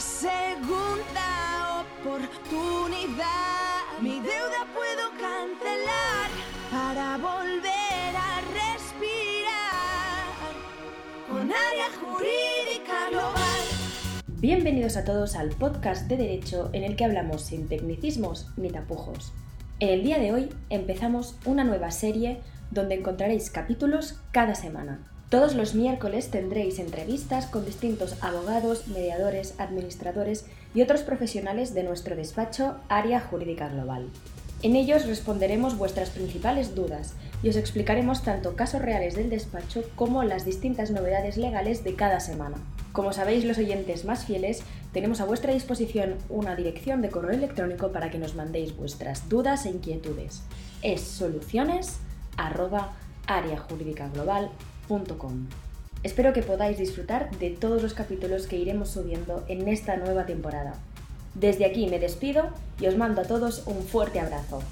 segunda oportunidad. Mi deuda puedo cancelar para volver a respirar con área jurídica global. Bienvenidos a todos al podcast de Derecho en el que hablamos sin tecnicismos ni tapujos. En el día de hoy empezamos una nueva serie donde encontraréis capítulos cada semana. Todos los miércoles tendréis entrevistas con distintos abogados, mediadores, administradores y otros profesionales de nuestro despacho Área Jurídica Global. En ellos responderemos vuestras principales dudas y os explicaremos tanto casos reales del despacho como las distintas novedades legales de cada semana. Como sabéis los oyentes más fieles, tenemos a vuestra disposición una dirección de correo electrónico para que nos mandéis vuestras dudas e inquietudes. Es Espero que podáis disfrutar de todos los capítulos que iremos subiendo en esta nueva temporada. Desde aquí me despido y os mando a todos un fuerte abrazo.